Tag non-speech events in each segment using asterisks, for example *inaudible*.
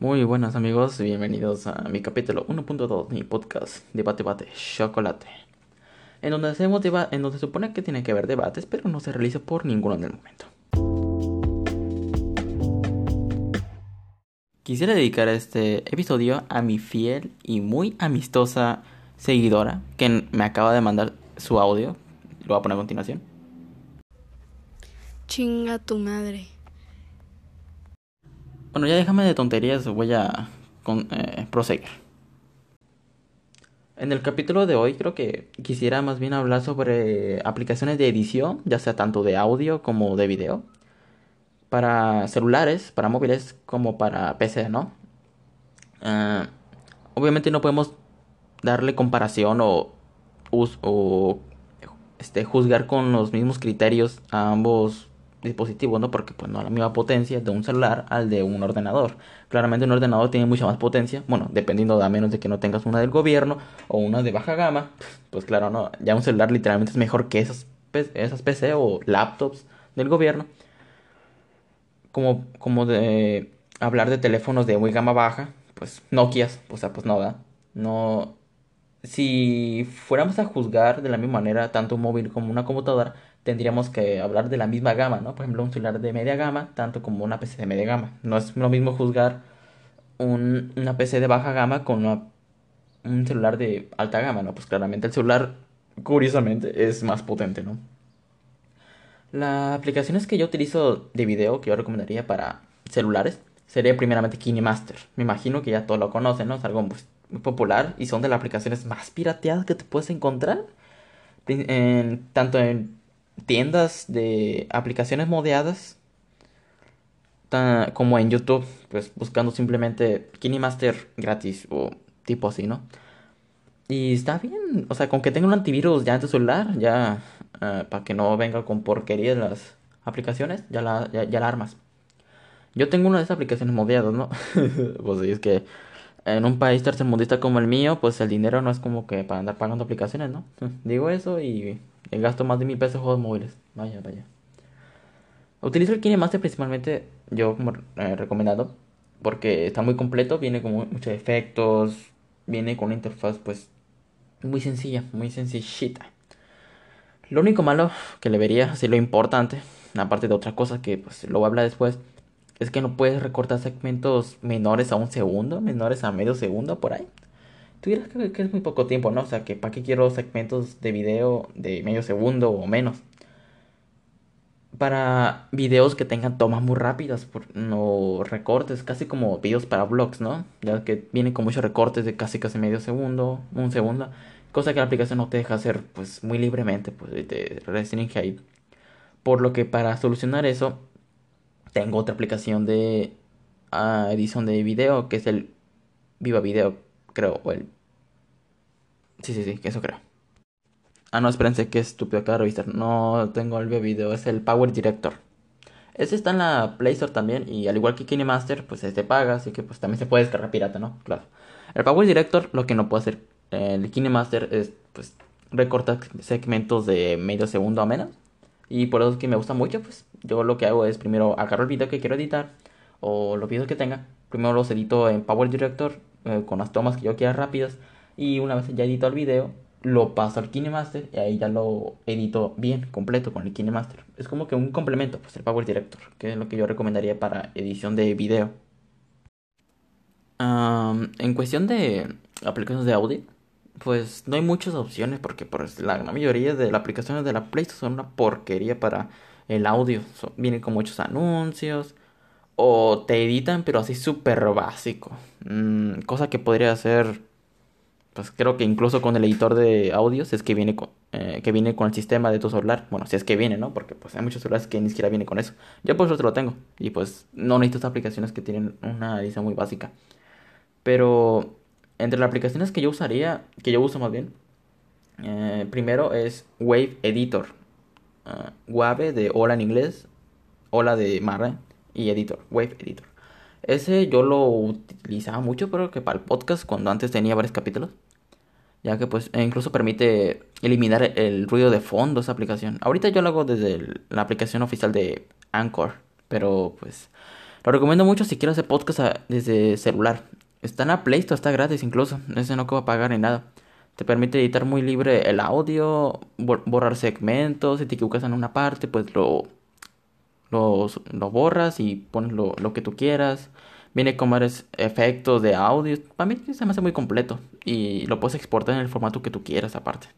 Muy buenas amigos, bienvenidos a mi capítulo 1.2, mi podcast Debate Bate Chocolate. En donde en donde se supone que tiene que haber debates, pero no se realiza por ninguno en el momento. Quisiera dedicar este episodio a mi fiel y muy amistosa seguidora que me acaba de mandar su audio. Lo voy a poner a continuación. Chinga tu madre. Bueno, ya déjame de tonterías, voy a eh, proseguir. En el capítulo de hoy creo que quisiera más bien hablar sobre aplicaciones de edición, ya sea tanto de audio como de video, para celulares, para móviles, como para PC, ¿no? Uh, obviamente no podemos darle comparación o, o este, juzgar con los mismos criterios a ambos dispositivo, ¿no? Porque pues no la misma potencia de un celular al de un ordenador. Claramente un ordenador tiene mucha más potencia, bueno, dependiendo a menos de que no tengas una del gobierno o una de baja gama, pues claro, no, ya un celular literalmente es mejor que esas, esas PC o laptops del gobierno. Como, como de hablar de teléfonos de muy gama baja, pues Nokia, o sea, pues no, ¿verdad? No, si fuéramos a juzgar de la misma manera tanto un móvil como una computadora, tendríamos que hablar de la misma gama, ¿no? Por ejemplo, un celular de media gama, tanto como una PC de media gama. No es lo mismo juzgar un, una PC de baja gama con un celular de alta gama, ¿no? Pues claramente el celular, curiosamente, es más potente, ¿no? Las aplicaciones que yo utilizo de video, que yo recomendaría para celulares, sería primeramente KineMaster. Me imagino que ya todos lo conocen, ¿no? Es algo pues, muy popular y son de las aplicaciones más pirateadas que te puedes encontrar. En, tanto en tiendas de aplicaciones modeadas como en YouTube, pues buscando simplemente KineMaster gratis o tipo así, ¿no? Y está bien, o sea, con que tenga un antivirus ya en tu celular, ya uh, para que no venga con porquería las aplicaciones, ya la, ya, ya la armas. Yo tengo una de esas aplicaciones modeadas, ¿no? *laughs* pues es que en un país tercermundista como el mío, pues el dinero no es como que para andar pagando aplicaciones, ¿no? *laughs* Digo eso y gasto más de mil pesos en juegos móviles. Vaya, vaya. Utilizo el KineMaster principalmente, yo como eh, recomendado, porque está muy completo, viene con muchos efectos, viene con una interfaz pues muy sencilla, muy sencillita. Lo único malo que le vería, así lo importante, aparte de otras cosas que pues lo voy a hablar después, es que no puedes recortar segmentos menores a un segundo, menores a medio segundo por ahí. Tú dirás que, es muy poco tiempo, ¿no? O sea, que para qué quiero segmentos de video de medio segundo o menos. Para videos que tengan tomas muy rápidas, no recortes, casi como videos para vlogs, ¿no? Ya que vienen con muchos recortes de casi casi medio segundo, un segundo. Cosa que la aplicación no te deja hacer pues muy libremente, pues te restringe ahí. Por lo que para solucionar eso, tengo otra aplicación de uh, edición de video que es el Viva Video, creo, o el... Sí, sí, sí, que eso creo. Ah, no, espérense, qué estúpido, acabo de revisar. No tengo el Video, es el Power Director. Ese está en la Play Store también y al igual que KineMaster, pues este paga, así que pues también se puede descargar pirata, ¿no? Claro. El Power Director lo que no puede hacer el KineMaster es pues recortar segmentos de medio segundo a menos y por eso es que me gusta mucho, pues yo lo que hago es primero agarro el video que quiero editar o los videos que tenga. Primero los edito en Power Director eh, con las tomas que yo quiera rápidas. Y una vez ya edito el video, lo paso al KineMaster y ahí ya lo edito bien, completo con el KineMaster. Es como que un complemento, pues el Power Director, que es lo que yo recomendaría para edición de video. en cuestión de aplicaciones de audio, pues no hay muchas opciones porque pues, la mayoría de las aplicaciones de la Play Store son una porquería para el audio. vienen con muchos anuncios o te editan pero así súper básico. Mm, cosa que podría hacer pues creo que incluso con el editor de audios es que viene con, eh, que viene con el sistema de tu celular. Bueno, si es que viene, ¿no? Porque pues hay muchos celulares que ni siquiera viene con eso. Yo por eso lo tengo. Y pues no necesito aplicaciones que tienen una edición muy básica. Pero entre las aplicaciones que yo usaría, que yo uso más bien, eh, primero es Wave Editor. Uh, Wave de hola en inglés, hola de Marra y Editor, Wave Editor. Ese yo lo utilizaba mucho, pero que para el podcast, cuando antes tenía varios capítulos. Ya que pues e incluso permite eliminar el ruido de fondo esa aplicación. Ahorita yo lo hago desde la aplicación oficial de Anchor. Pero pues Lo recomiendo mucho si quieres hacer podcast desde celular. Está en la Play Store, está gratis incluso. Ese no a pagar ni nada. Te permite editar muy libre el audio, borrar segmentos. Si te equivocas en una parte, pues lo, lo, lo borras y pones lo, lo, que tú quieras. Viene con varios efectos de audio. Para mí se me hace muy completo. Y lo puedes exportar en el formato que tú quieras aparte.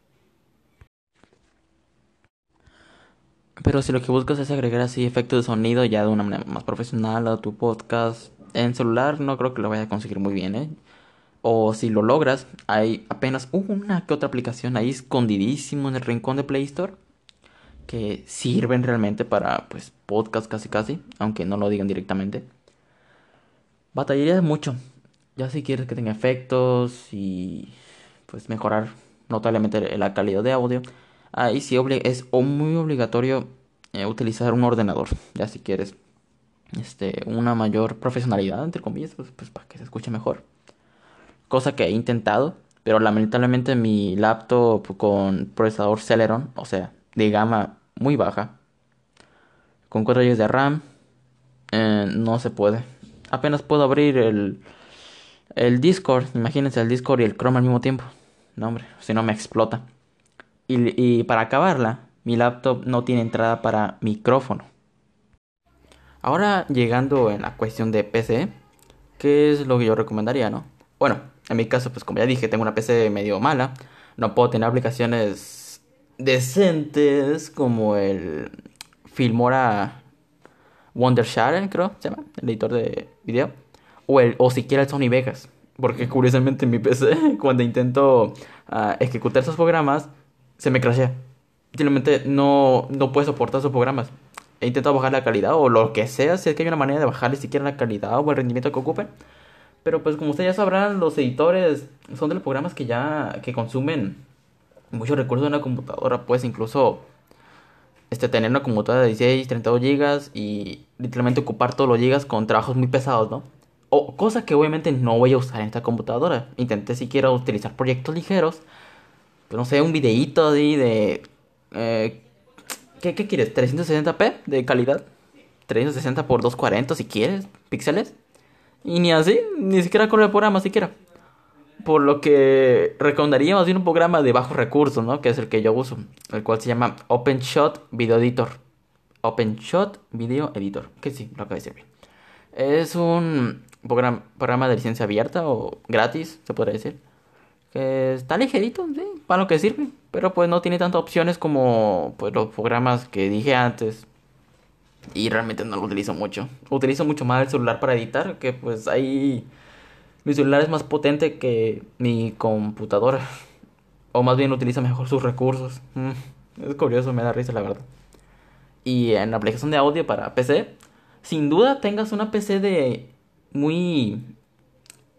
Pero si lo que buscas es agregar así efectos de sonido ya de una manera más profesional a tu podcast en celular, no creo que lo vayas a conseguir muy bien, ¿eh? O si lo logras, hay apenas una que otra aplicación ahí escondidísimo en el rincón de Play Store que sirven realmente para pues podcast casi casi, aunque no lo digan directamente. Batallarías mucho, ya si quieres que tenga efectos y pues mejorar notablemente la calidad de audio ahí sí es muy obligatorio eh, utilizar un ordenador, ya si quieres este, una mayor profesionalidad, entre comillas, pues, pues, para que se escuche mejor. Cosa que he intentado, pero lamentablemente mi laptop con procesador Celeron, o sea, de gama muy baja, con 4 GB de RAM, eh, no se puede. Apenas puedo abrir el, el Discord, imagínense el Discord y el Chrome al mismo tiempo. No, hombre, si no me explota. Y, para acabarla, mi laptop no tiene entrada para micrófono. Ahora llegando en la cuestión de PC, ¿qué es lo que yo recomendaría, no? Bueno, en mi caso, pues como ya dije, tengo una PC medio mala. No puedo tener aplicaciones decentes como el Filmora Wondershare, creo, se llama, el editor de video. O, el, o siquiera el Sony Vegas. Porque curiosamente en mi PC, *laughs* cuando intento ah, ejecutar esos programas, se me crashea. Simplemente no, no puede soportar esos programas. He intentado bajar la calidad o lo que sea, si es que hay una manera de bajarle siquiera la calidad o el rendimiento que ocupen. Pero pues como ustedes ya sabrán, los editores son de los programas que ya que consumen muchos recursos en la computadora. Puedes incluso este, tener una computadora de 16, 32 GB y literalmente ocupar todos los GB con trabajos muy pesados, ¿no? O cosa que obviamente no voy a usar en esta computadora. Intenté siquiera utilizar proyectos ligeros pues, no sé, un videíto ahí de... Eh, ¿qué, ¿Qué quieres? ¿360p de calidad? 360 por 240 si quieres, píxeles. Y ni así, ni siquiera con el programa siquiera. Por lo que recomendaría más un programa de bajos recursos, ¿no? Que es el que yo uso, el cual se llama OpenShot Video Editor. OpenShot Video Editor, que sí, lo acabo de decir. Es un programa, programa de licencia abierta o gratis, se podría decir que está ligerito, sí, para lo que sirve, pero pues no tiene tantas opciones como pues los programas que dije antes. Y realmente no lo utilizo mucho. Utilizo mucho más el celular para editar, que pues ahí mi celular es más potente que mi computadora. O más bien utiliza mejor sus recursos. Mm, es curioso, me da risa la verdad. Y en la aplicación de audio para PC, sin duda tengas una PC de muy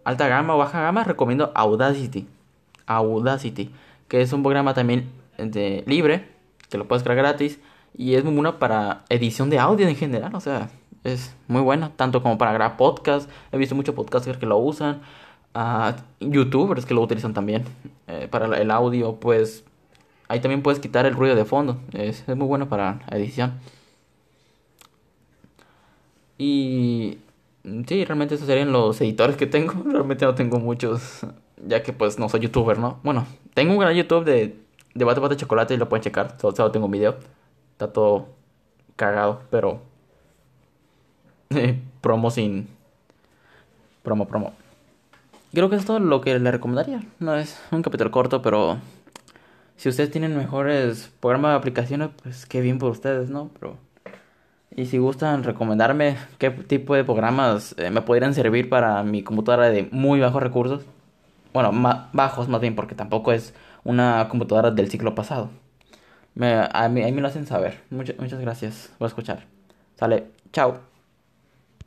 alta gama o baja gama, recomiendo Audacity. Audacity, que es un programa también de, libre, que lo puedes crear gratis y es muy bueno para edición de audio en general, o sea, es muy bueno, tanto como para grabar podcast, he visto muchos podcasters que lo usan, uh, youtubers que lo utilizan también eh, para el audio, pues ahí también puedes quitar el ruido de fondo, es, muy bueno para edición. Y sí, realmente esos serían los editores que tengo, *laughs* realmente no tengo muchos ya que pues no soy youtuber, ¿no? Bueno, tengo un canal YouTube de debate de chocolate y lo pueden checar, solo, solo tengo un video. Está todo cagado, pero *laughs* promo sin promo, promo. Creo que es todo lo que le recomendaría. No es un capítulo corto, pero si ustedes tienen mejores programas de aplicaciones, pues qué bien por ustedes, ¿no? Pero y si gustan recomendarme qué tipo de programas eh, me podrían servir para mi computadora de muy bajos recursos, bueno, bajos más bien, porque tampoco es una computadora del ciclo pasado. Me, a, mí, a mí me lo hacen saber. Muchas gracias por escuchar. Sale, chao.